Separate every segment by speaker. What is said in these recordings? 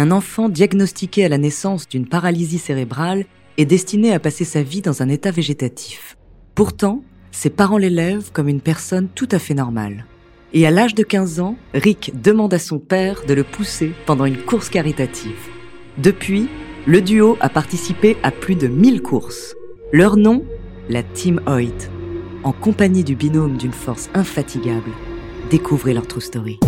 Speaker 1: Un enfant diagnostiqué à la naissance d'une paralysie cérébrale est destiné à passer sa vie dans un état végétatif. Pourtant, ses parents l'élèvent comme une personne tout à fait normale. Et à l'âge de 15 ans, Rick demande à son père de le pousser pendant une course caritative. Depuis, le duo a participé à plus de 1000 courses. Leur nom, la Team Hoyt. En compagnie du binôme d'une force infatigable, découvrez leur true story.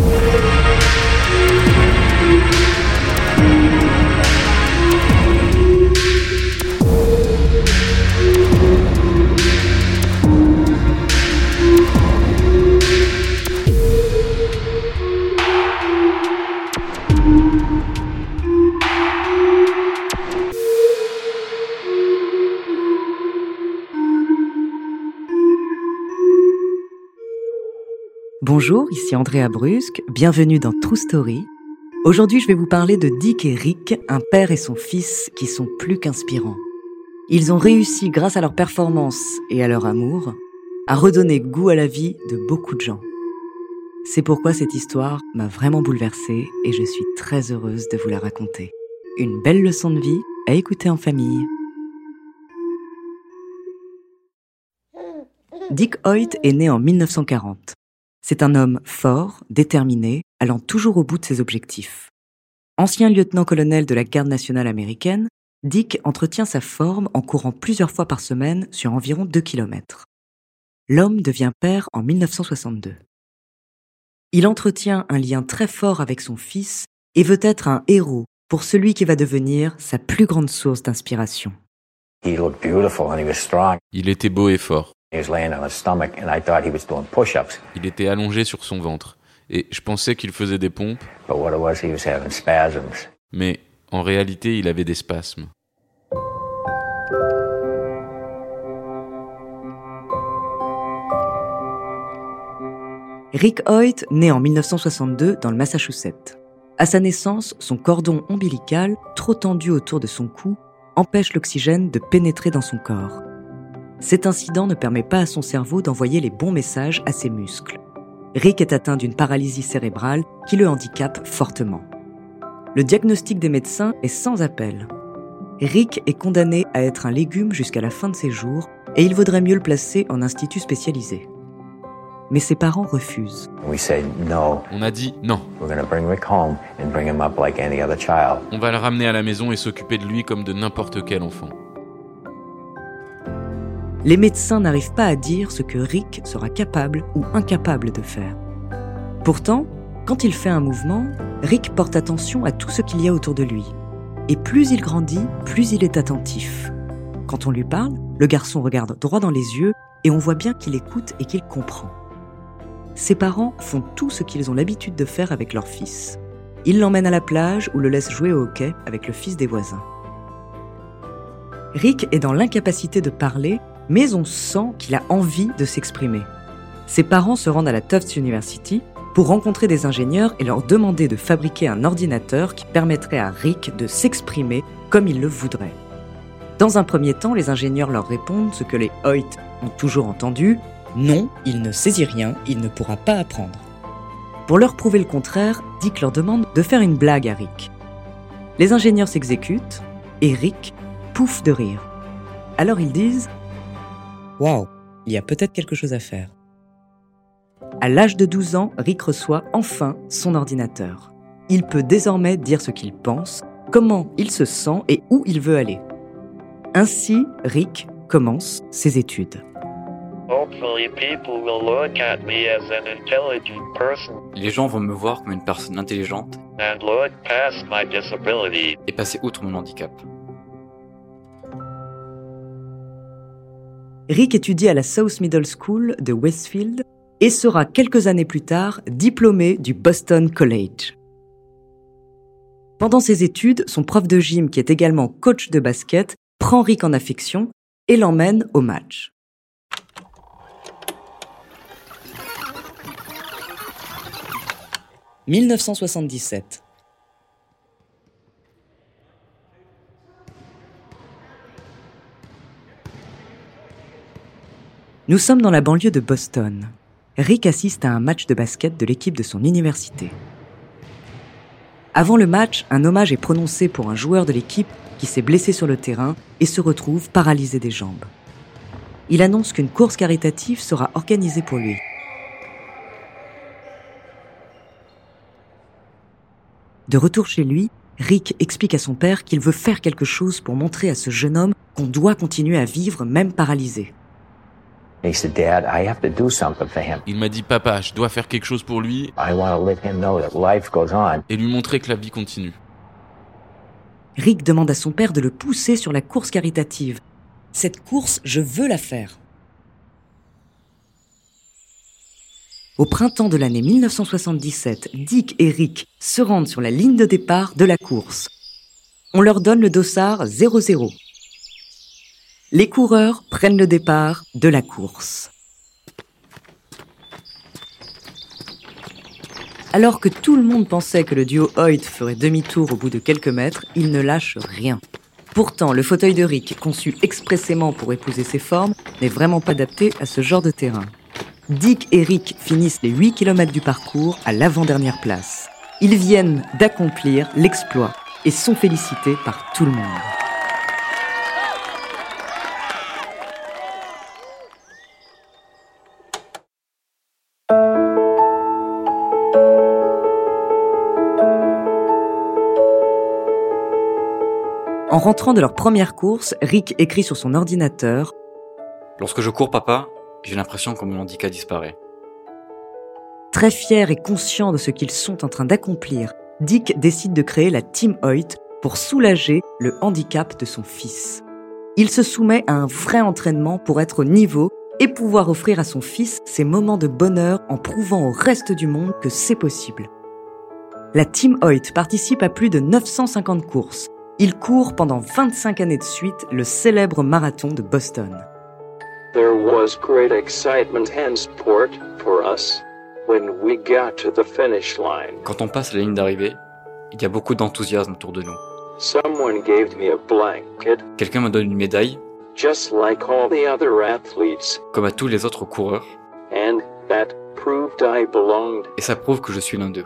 Speaker 1: Bonjour, ici Andrea Brusque, bienvenue dans True Story. Aujourd'hui, je vais vous parler de Dick et Rick, un père et son fils qui sont plus qu'inspirants. Ils ont réussi, grâce à leur performance et à leur amour, à redonner goût à la vie de beaucoup de gens. C'est pourquoi cette histoire m'a vraiment bouleversée et je suis très heureuse de vous la raconter. Une belle leçon de vie à écouter en famille. Dick Hoyt est né en 1940. C'est un homme fort, déterminé, allant toujours au bout de ses objectifs. Ancien lieutenant-colonel de la garde nationale américaine, Dick entretient sa forme en courant plusieurs fois par semaine sur environ 2 km. L'homme devient père en 1962. Il entretient un lien très fort avec son fils et veut être un héros pour celui qui va devenir sa plus grande source d'inspiration.
Speaker 2: Il était beau et fort. Il était allongé sur son ventre et je pensais qu'il faisait des pompes. Mais en réalité, il avait des spasmes.
Speaker 1: Rick Hoyt naît en 1962 dans le Massachusetts. À sa naissance, son cordon ombilical, trop tendu autour de son cou, empêche l'oxygène de pénétrer dans son corps. Cet incident ne permet pas à son cerveau d'envoyer les bons messages à ses muscles. Rick est atteint d'une paralysie cérébrale qui le handicape fortement. Le diagnostic des médecins est sans appel. Rick est condamné à être un légume jusqu'à la fin de ses jours et il vaudrait mieux le placer en institut spécialisé. Mais ses parents refusent.
Speaker 2: On a dit non. On va le ramener à la maison et s'occuper de lui comme de n'importe quel enfant
Speaker 1: les médecins n'arrivent pas à dire ce que Rick sera capable ou incapable de faire. Pourtant, quand il fait un mouvement, Rick porte attention à tout ce qu'il y a autour de lui. Et plus il grandit, plus il est attentif. Quand on lui parle, le garçon regarde droit dans les yeux et on voit bien qu'il écoute et qu'il comprend. Ses parents font tout ce qu'ils ont l'habitude de faire avec leur fils. Ils l'emmènent à la plage ou le laissent jouer au hockey avec le fils des voisins. Rick est dans l'incapacité de parler mais on sent qu'il a envie de s'exprimer. Ses parents se rendent à la Tufts University pour rencontrer des ingénieurs et leur demander de fabriquer un ordinateur qui permettrait à Rick de s'exprimer comme il le voudrait. Dans un premier temps, les ingénieurs leur répondent ce que les Hoyt ont toujours entendu non, il ne saisit rien, il ne pourra pas apprendre. Pour leur prouver le contraire, Dick leur demande de faire une blague à Rick. Les ingénieurs s'exécutent et Rick pouffe de rire. Alors ils disent Waouh, il y a peut-être quelque chose à faire. À l'âge de 12 ans, Rick reçoit enfin son ordinateur. il peut désormais dire ce qu'il pense, comment il se sent et où il veut aller. Ainsi, Rick commence ses études.
Speaker 3: Les gens vont me voir comme une personne intelligente et passer outre mon handicap.
Speaker 1: Rick étudie à la South Middle School de Westfield et sera quelques années plus tard diplômé du Boston College. Pendant ses études, son prof de gym, qui est également coach de basket, prend Rick en affection et l'emmène au match. « 1977. Nous sommes dans la banlieue de Boston. Rick assiste à un match de basket de l'équipe de son université. Avant le match, un hommage est prononcé pour un joueur de l'équipe qui s'est blessé sur le terrain et se retrouve paralysé des jambes. Il annonce qu'une course caritative sera organisée pour lui. De retour chez lui, Rick explique à son père qu'il veut faire quelque chose pour montrer à ce jeune homme qu'on doit continuer à vivre même paralysé.
Speaker 2: Il m'a dit, papa, je dois faire quelque chose pour lui et lui montrer que la vie continue.
Speaker 1: Rick demande à son père de le pousser sur la course caritative. Cette course, je veux la faire. Au printemps de l'année 1977, Dick et Rick se rendent sur la ligne de départ de la course. On leur donne le dossard 00 les coureurs prennent le départ de la course. Alors que tout le monde pensait que le duo Hoyt ferait demi-tour au bout de quelques mètres, il ne lâche rien. Pourtant, le fauteuil de Rick, conçu expressément pour épouser ses formes, n'est vraiment pas adapté à ce genre de terrain. Dick et Rick finissent les 8 km du parcours à l'avant-dernière place. Ils viennent d'accomplir l'exploit et sont félicités par tout le monde. En rentrant de leur première course, Rick écrit sur son ordinateur
Speaker 3: Lorsque je cours, papa, j'ai l'impression que mon handicap disparaît.
Speaker 1: Très fier et conscient de ce qu'ils sont en train d'accomplir, Dick décide de créer la Team Hoyt pour soulager le handicap de son fils. Il se soumet à un vrai entraînement pour être au niveau et pouvoir offrir à son fils ces moments de bonheur en prouvant au reste du monde que c'est possible. La Team Hoyt participe à plus de 950 courses, il court pendant 25 années de suite le célèbre marathon de Boston.
Speaker 4: There was great excitement and sport for us when we got to the finish line.
Speaker 3: Quand on passe la ligne d'arrivée, il y a beaucoup d'enthousiasme autour de nous.
Speaker 4: Someone gave me a blanket,
Speaker 3: Quelqu'un me donne une médaille,
Speaker 4: just like all the other athletes,
Speaker 3: comme à tous les autres coureurs,
Speaker 4: and that proved I belonged.
Speaker 3: et ça prouve que je suis l'un d'eux.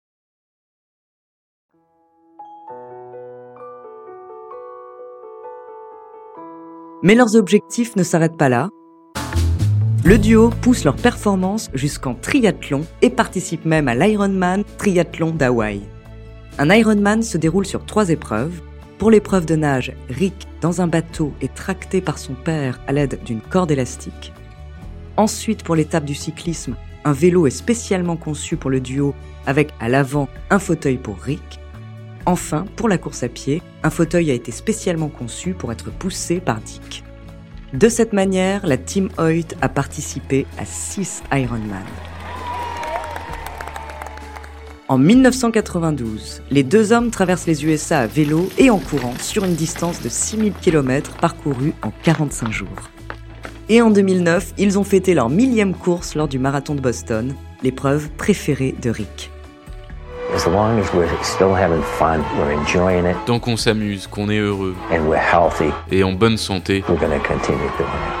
Speaker 1: Mais leurs objectifs ne s'arrêtent pas là. Le duo pousse leur performance jusqu'en triathlon et participe même à l'Ironman Triathlon d'Hawaï. Un Ironman se déroule sur trois épreuves. Pour l'épreuve de nage, Rick, dans un bateau, est tracté par son père à l'aide d'une corde élastique. Ensuite, pour l'étape du cyclisme, un vélo est spécialement conçu pour le duo avec à l'avant un fauteuil pour Rick. Enfin, pour la course à pied, un fauteuil a été spécialement conçu pour être poussé par Dick. De cette manière, la Team Hoyt a participé à 6 Ironman. En 1992, les deux hommes traversent les USA à vélo et en courant sur une distance de 6000 km parcourue en 45 jours. Et en 2009, ils ont fêté leur millième course lors du marathon de Boston, l'épreuve préférée de Rick.
Speaker 2: Tant qu'on s'amuse, qu'on est heureux et en bonne santé,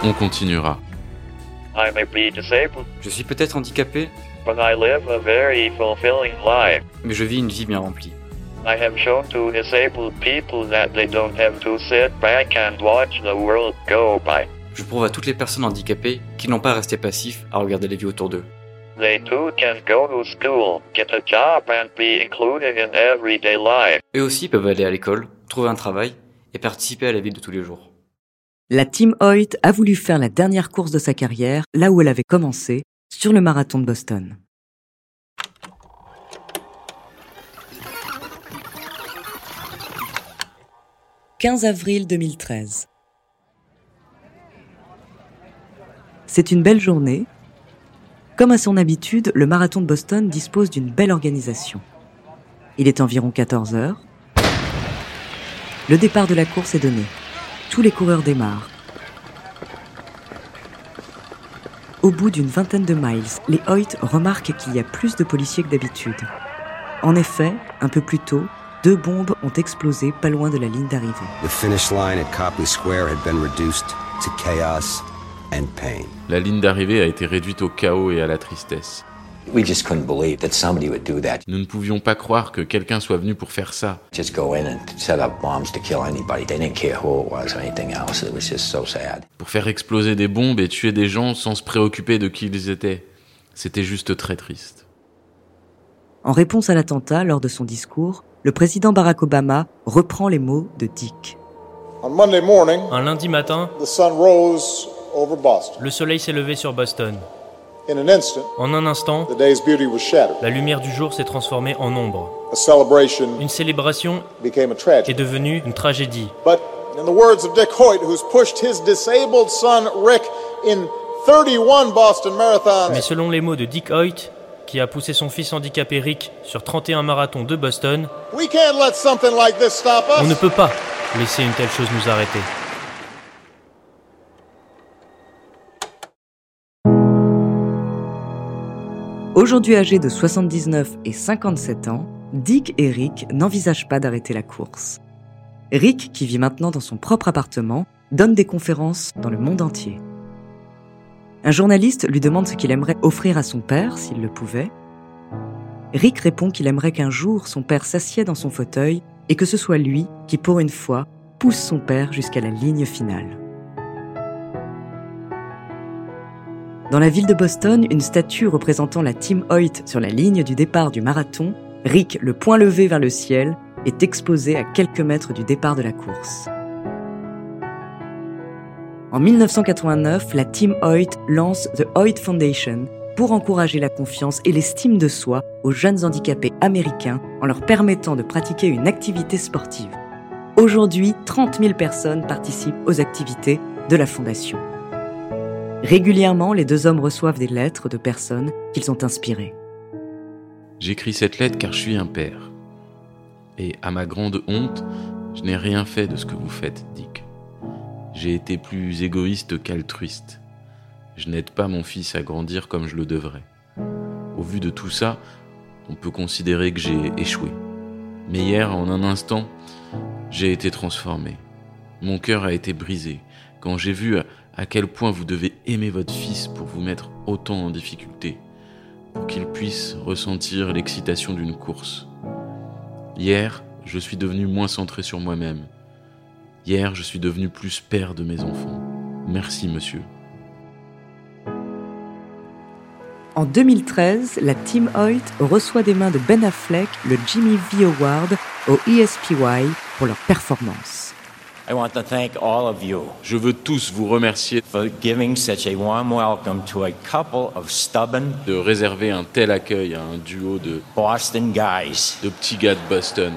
Speaker 2: on continuera.
Speaker 3: Je suis peut-être handicapé,
Speaker 4: but I live a very fulfilling life.
Speaker 3: mais je vis une vie bien remplie.
Speaker 4: I have shown to disabled people that they don't have to sit back and watch the world go by.
Speaker 3: Je prouve à toutes les personnes handicapées qu'ils n'ont pas à rester passifs à regarder la vie autour d'eux.
Speaker 4: They too can go to school, get a job, and be included in everyday life.
Speaker 3: Eux aussi peuvent aller à l'école, trouver un travail et participer à la vie de tous les jours.
Speaker 1: La Team Hoyt a voulu faire la dernière course de sa carrière là où elle avait commencé, sur le marathon de Boston. « 15 avril 2013. C'est une belle journée. Comme à son habitude, le marathon de Boston dispose d'une belle organisation. Il est environ 14 heures. Le départ de la course est donné. Tous les coureurs démarrent. Au bout d'une vingtaine de miles, les Hoyt remarquent qu'il y a plus de policiers que d'habitude. En effet, un peu plus tôt, deux bombes ont explosé pas loin de la ligne d'arrivée.
Speaker 5: The finish line at Copley Square had been reduced to chaos and pain.
Speaker 2: La ligne d'arrivée a été réduite au chaos et à la tristesse.
Speaker 5: We just couldn't believe that somebody would do that.
Speaker 2: Nous ne pouvions pas croire que quelqu'un soit venu pour faire ça.
Speaker 5: Just go in and set up bombs to kill anybody. They didn't care who it was or anything else. It was just so sad.
Speaker 2: Pour faire exploser des bombes et tuer des gens sans se préoccuper de qui ils étaient. C'était juste très triste.
Speaker 1: En réponse à l'attentat, lors de son discours, le président Barack Obama reprend les mots de Dick.
Speaker 6: On Monday morning,
Speaker 7: Un lundi matin, le soleil s'est levé sur Boston. En un instant, la lumière du jour s'est transformée en ombre.
Speaker 6: A celebration
Speaker 7: Une célébration
Speaker 6: became a
Speaker 7: est devenue une tragédie.
Speaker 6: But in the words of Dick Hoyt, who's pushed his disabled son Rick in 31 Boston marathons,
Speaker 7: Mais selon les mots de Dick Hoyt, qui a poussé son fils handicapé Rick sur 31 marathons de Boston,
Speaker 6: we can't let something like this stop us.
Speaker 7: on ne peut pas laisser une telle chose nous arrêter.
Speaker 1: Aujourd'hui âgés de 79 et 57 ans, Dick et Rick n'envisagent pas d'arrêter la course. Rick, qui vit maintenant dans son propre appartement, donne des conférences dans le monde entier. Un journaliste lui demande ce qu'il aimerait offrir à son père s'il le pouvait. Rick répond qu'il aimerait qu'un jour son père s'assied dans son fauteuil et que ce soit lui qui, pour une fois, pousse son père jusqu'à la ligne finale. Dans la ville de Boston, une statue représentant la Team Hoyt sur la ligne du départ du marathon, Rick, le poing levé vers le ciel, est exposée à quelques mètres du départ de la course. En 1989, la Team Hoyt lance The Hoyt Foundation pour encourager la confiance et l'estime de soi aux jeunes handicapés américains en leur permettant de pratiquer une activité sportive. Aujourd'hui, 30 000 personnes participent aux activités de la fondation. Régulièrement, les deux hommes reçoivent des lettres de personnes qu'ils ont inspirées.
Speaker 2: J'écris cette lettre car je suis un père. Et à ma grande honte, je n'ai rien fait de ce que vous faites, Dick. J'ai été plus égoïste qu'altruiste. Je n'aide pas mon fils à grandir comme je le devrais. Au vu de tout ça, on peut considérer que j'ai échoué. Mais hier, en un instant, j'ai été transformé. Mon cœur a été brisé quand j'ai vu à, quel point vous devez aimer votre fils pour vous mettre autant en difficulté, pour qu'il puisse ressentir l'excitation d'une course. Hier, je suis devenu moins centré sur moi-même. Hier, je suis devenu plus père de mes enfants. Merci, monsieur.
Speaker 1: En 2013, la Team Hoyt reçoit des mains de Ben Affleck le Jimmy V Award au ESPY pour leur performance.
Speaker 2: Je veux tous vous remercier
Speaker 5: for giving such a warm welcome to a couple of stubborn
Speaker 2: de réserver un tel accueil à un duo de,
Speaker 5: Boston guys.
Speaker 2: de petits gars de Boston.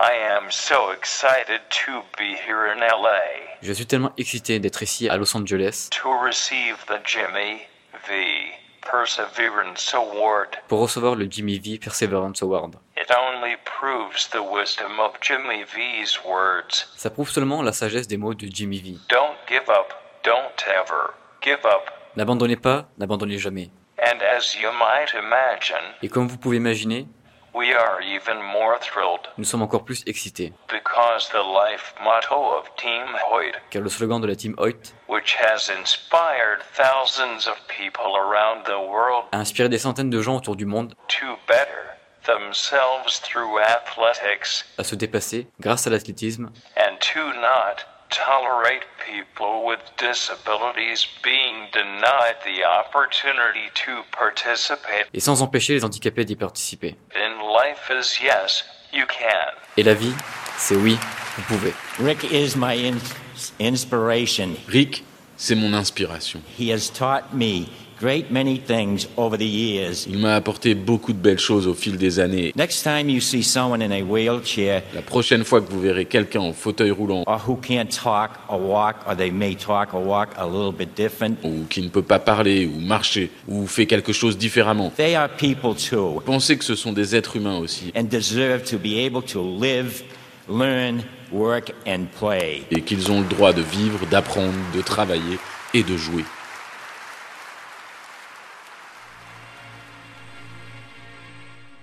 Speaker 4: I am so excited to be here in LA
Speaker 3: Je suis tellement excité d'être ici à Los Angeles
Speaker 4: to receive the Jimmy V. Perseverance Award.
Speaker 3: pour recevoir le Jimmy V Perseverance Award.
Speaker 4: It only proves the wisdom of Jimmy V's words.
Speaker 3: Ça prouve seulement la sagesse des mots de Jimmy V.
Speaker 4: Don't give up, don't ever give up.
Speaker 3: N'abandonnez pas, n'abandonnez jamais.
Speaker 4: And as you might imagine,
Speaker 3: Et comme vous pouvez imaginer,
Speaker 4: we are even more thrilled
Speaker 3: nous sommes encore plus excités,
Speaker 4: because the life motto of Team Hoyt,
Speaker 3: car le slogan de la team Hoyt
Speaker 4: which has inspired thousands of people around the world
Speaker 3: a inspiré des centaines de gens autour du monde
Speaker 4: to better themselves through athletics
Speaker 3: à se dépasser grâce à l'athlétisme
Speaker 4: and to not tolerate people with disabilities being denied the opportunity to participate
Speaker 3: et sans empêcher les handicapés d'y participer.
Speaker 4: in life is yes, you can.
Speaker 3: Et la vie, c'est oui, vous pouvez.
Speaker 5: Rick is my ins- inspiration.
Speaker 2: Rick, c'est mon inspiration.
Speaker 5: He has taught me great many things over the years.
Speaker 2: Il m'a apporté beaucoup de belles choses au fil des années.
Speaker 5: Next time you see someone in a wheelchair
Speaker 2: La prochaine fois que vous verrez quelqu'un en fauteuil roulant
Speaker 5: or who can't talk or walk, or they may talk or walk a little bit different,
Speaker 2: ou qui ne peut pas parler ou marcher ou fait quelque chose différemment,
Speaker 5: they are people too
Speaker 2: pensez que ce sont des êtres humains aussi
Speaker 5: and deserve to be able to live, learn, work, and play.
Speaker 2: et qu'ils ont le droit de vivre, d'apprendre, de travailler et de jouer.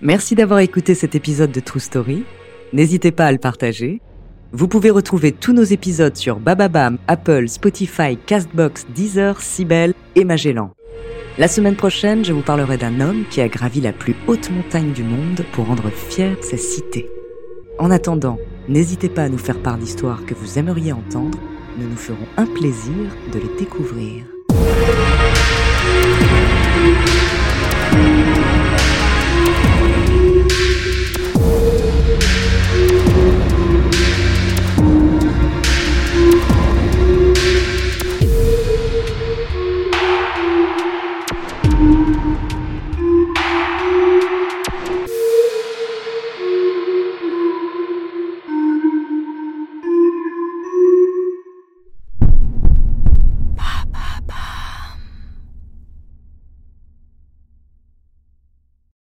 Speaker 1: Merci d'avoir écouté cet épisode de True Story. N'hésitez pas à le partager. Vous pouvez retrouver tous nos épisodes sur Bababam, Apple, Spotify, Castbox, Deezer, Sibel et Magellan. La semaine prochaine, je vous parlerai d'un homme qui a gravi la plus haute montagne du monde pour rendre fière sa cité. En attendant, n'hésitez pas à nous faire part d'histoires que vous aimeriez entendre. Nous nous ferons un plaisir de les découvrir.